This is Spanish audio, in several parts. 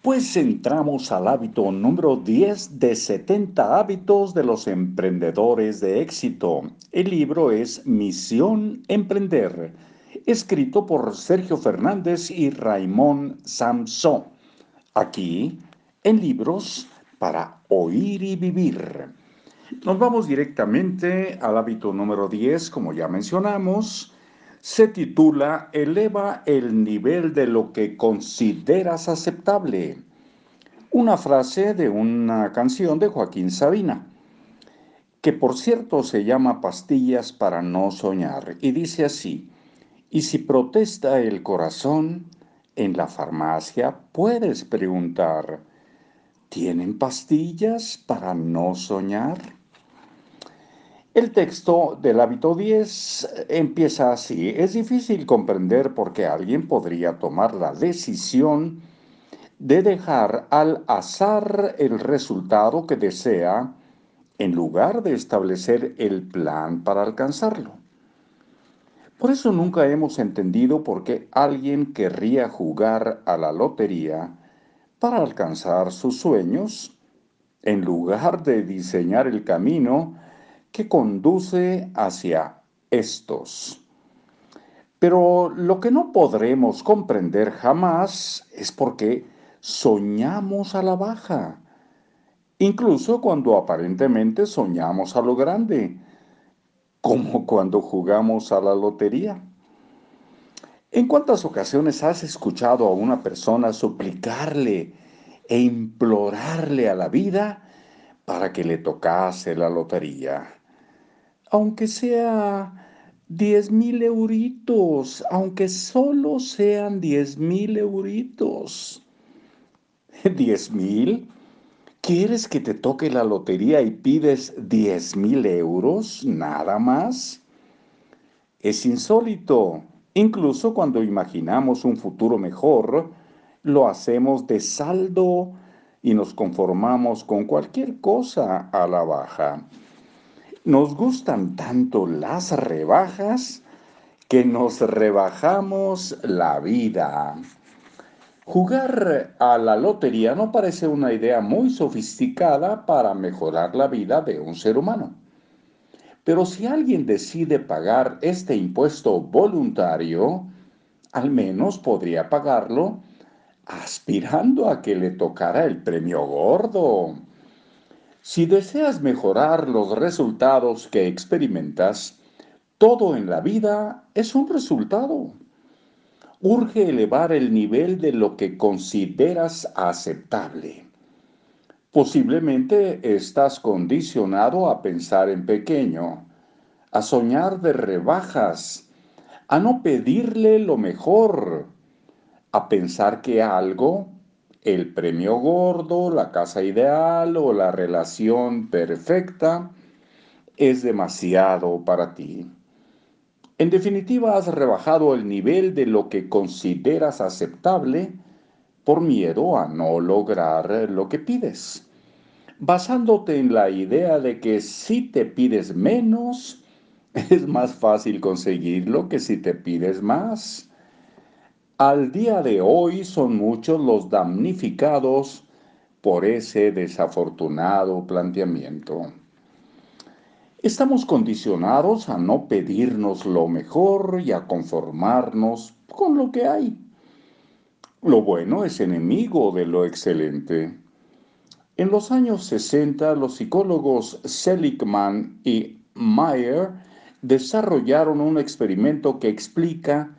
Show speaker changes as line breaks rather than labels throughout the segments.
Pues entramos al hábito número 10 de 70 hábitos de los emprendedores de éxito. El libro es Misión Emprender, escrito por Sergio Fernández y Raimón Samson. Aquí, en libros para oír y vivir. Nos vamos directamente al hábito número 10, como ya mencionamos se titula Eleva el nivel de lo que consideras aceptable. Una frase de una canción de Joaquín Sabina, que por cierto se llama Pastillas para no soñar, y dice así, y si protesta el corazón, en la farmacia puedes preguntar, ¿tienen pastillas para no soñar? El texto del hábito 10 empieza así. Es difícil comprender por qué alguien podría tomar la decisión de dejar al azar el resultado que desea en lugar de establecer el plan para alcanzarlo. Por eso nunca hemos entendido por qué alguien querría jugar a la lotería para alcanzar sus sueños en lugar de diseñar el camino que conduce hacia estos. Pero lo que no podremos comprender jamás es por qué soñamos a la baja, incluso cuando aparentemente soñamos a lo grande, como cuando jugamos a la lotería. ¿En cuántas ocasiones has escuchado a una persona suplicarle e implorarle a la vida para que le tocase la lotería? Aunque sea diez mil euritos, aunque solo sean diez mil euritos. ¿Diez mil? ¿Quieres que te toque la lotería y pides diez mil euros? Nada más. Es insólito. Incluso cuando imaginamos un futuro mejor, lo hacemos de saldo y nos conformamos con cualquier cosa a la baja. Nos gustan tanto las rebajas que nos rebajamos la vida. Jugar a la lotería no parece una idea muy sofisticada para mejorar la vida de un ser humano. Pero si alguien decide pagar este impuesto voluntario, al menos podría pagarlo aspirando a que le tocara el premio gordo. Si deseas mejorar los resultados que experimentas, todo en la vida es un resultado. Urge elevar el nivel de lo que consideras aceptable. Posiblemente estás condicionado a pensar en pequeño, a soñar de rebajas, a no pedirle lo mejor, a pensar que algo el premio gordo, la casa ideal o la relación perfecta es demasiado para ti. En definitiva, has rebajado el nivel de lo que consideras aceptable por miedo a no lograr lo que pides, basándote en la idea de que si te pides menos, es más fácil conseguirlo que si te pides más. Al día de hoy son muchos los damnificados por ese desafortunado planteamiento. Estamos condicionados a no pedirnos lo mejor y a conformarnos con lo que hay. Lo bueno es enemigo de lo excelente. En los años 60, los psicólogos Seligman y Mayer desarrollaron un experimento que explica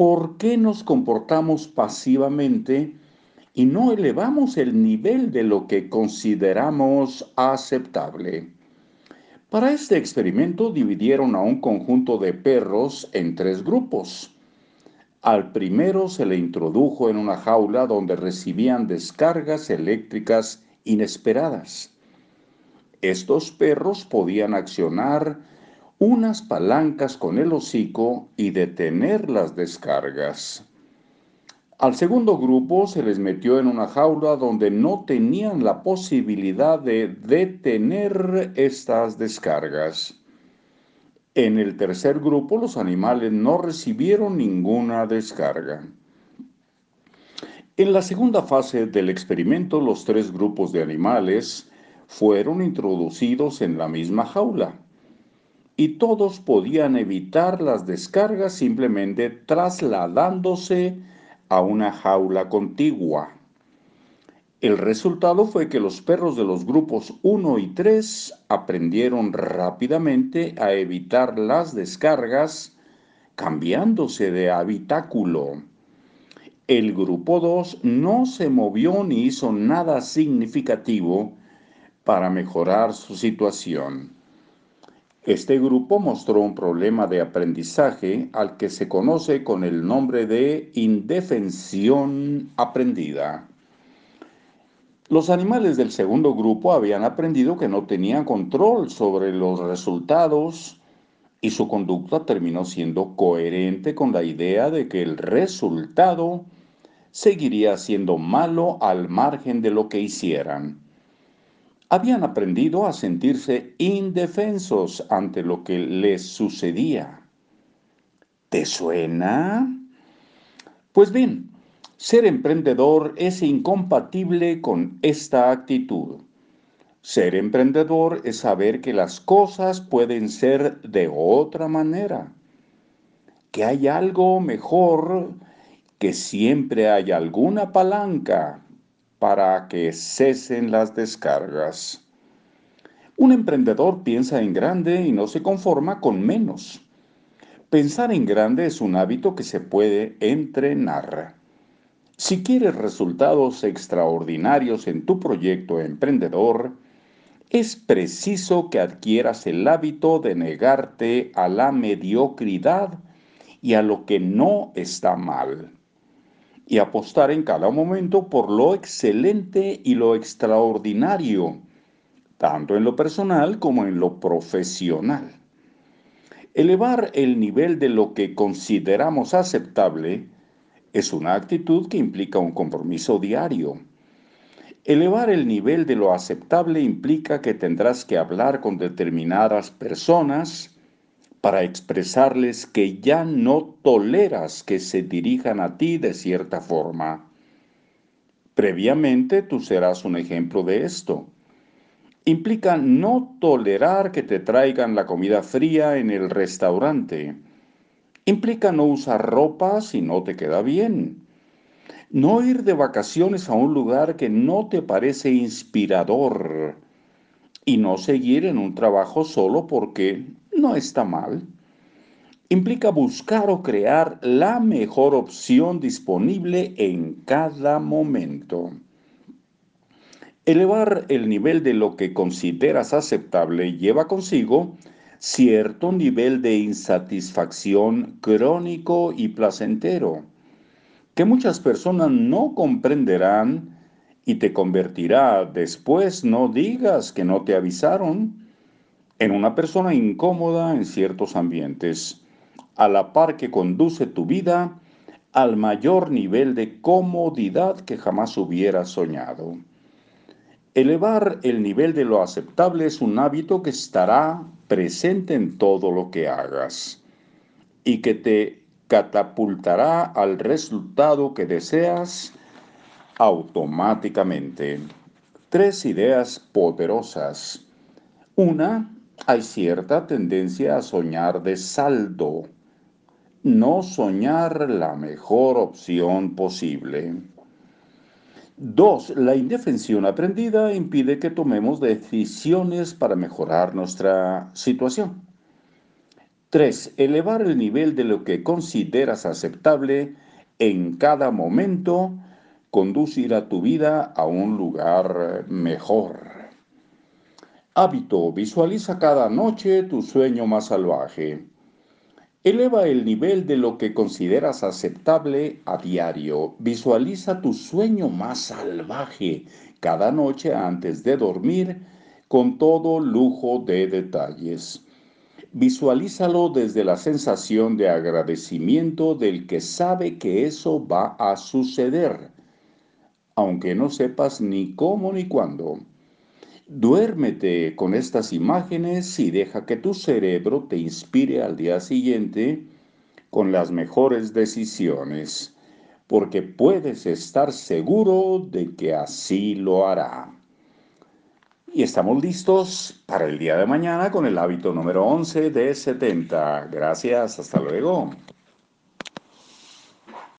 ¿por qué nos comportamos pasivamente y no elevamos el nivel de lo que consideramos aceptable? Para este experimento dividieron a un conjunto de perros en tres grupos. Al primero se le introdujo en una jaula donde recibían descargas eléctricas inesperadas. Estos perros podían accionar unas palancas con el hocico y detener las descargas. Al segundo grupo se les metió en una jaula donde no tenían la posibilidad de detener estas descargas. En el tercer grupo los animales no recibieron ninguna descarga. En la segunda fase del experimento, los tres grupos de animales fueron introducidos en la misma jaula y todos podían evitar las descargas simplemente trasladándose a una jaula contigua. El resultado fue que los perros de los grupos 1 y 3 aprendieron rápidamente a evitar las descargas cambiándose de habitáculo. El grupo 2 no se movió ni hizo nada significativo para mejorar su situación. Este grupo mostró un problema de aprendizaje al que se conoce con el nombre de indefensión aprendida. Los animales del segundo grupo habían aprendido que no tenían control sobre los resultados y su conducta terminó siendo coherente con la idea de que el resultado seguiría siendo malo al margen de lo que hicieran. Habían aprendido a sentirse indefensos ante lo que les sucedía. ¿Te suena? Pues bien, ser emprendedor es incompatible con esta actitud. Ser emprendedor es saber que las cosas pueden ser de otra manera, que hay algo mejor, que siempre hay alguna palanca para que cesen las descargas. Un emprendedor piensa en grande y no se conforma con menos. Pensar en grande es un hábito que se puede entrenar. Si quieres resultados extraordinarios en tu proyecto emprendedor, es preciso que adquieras el hábito de negarte a la mediocridad y a lo que no está mal, y apostar en cada momento por lo excelente y lo extraordinario, tanto en lo personal como en lo profesional. Elevar el nivel de lo que consideramos aceptable es una actitud que implica un compromiso diario. Elevar el nivel de lo aceptable implica que tendrás que hablar con determinadas personas para expresarles que ya no toleras que se dirijan a ti de cierta forma. Previamente tú serás un ejemplo de esto. Implica no tolerar que te traigan la comida fría en el restaurante Implica no usar ropa si no te queda bien. No ir de vacaciones a un lugar que no te parece inspirador. Y no seguir en un trabajo solo porque no está mal. Implica buscar o crear la mejor opción disponible en cada momento. Elevar el nivel de lo que consideras aceptable lleva consigo cierto nivel de insatisfacción crónico y placentero, que muchas personas no comprenderán y te convertirá después, no digas que no te avisaron, en una persona incómoda en ciertos ambientes, a la par que conduce tu vida al mayor nivel de comodidad que jamás hubieras soñado. Elevar el nivel de lo aceptable es un hábito que estará presente en todo lo que hagas y que te catapultará al resultado que deseas automáticamente. Tres ideas poderosas. Una, hay cierta tendencia a soñar de saldo, no soñar la mejor opción posible. Dos, la indefensión aprendida impide que tomemos decisiones para mejorar nuestra situación. Tres, elevar el nivel de lo que consideras aceptable en cada momento conducirá tu vida a un lugar mejor. Hábito, visualiza cada noche tu sueño más salvaje. Eleva el nivel de lo que consideras aceptable a diario. Visualiza tu sueño más salvaje cada noche antes de dormir con todo lujo de detalles. Visualízalo desde la sensación de agradecimiento del que sabe que eso va a suceder, aunque no sepas ni cómo ni cuándo. Duérmete con estas imágenes y deja que tu cerebro te inspire al día siguiente con las mejores decisiones. porque puedes estar seguro de que así lo hará. Y estamos listos para el día de mañana con el hábito número 11 de 70. Gracias, hasta luego.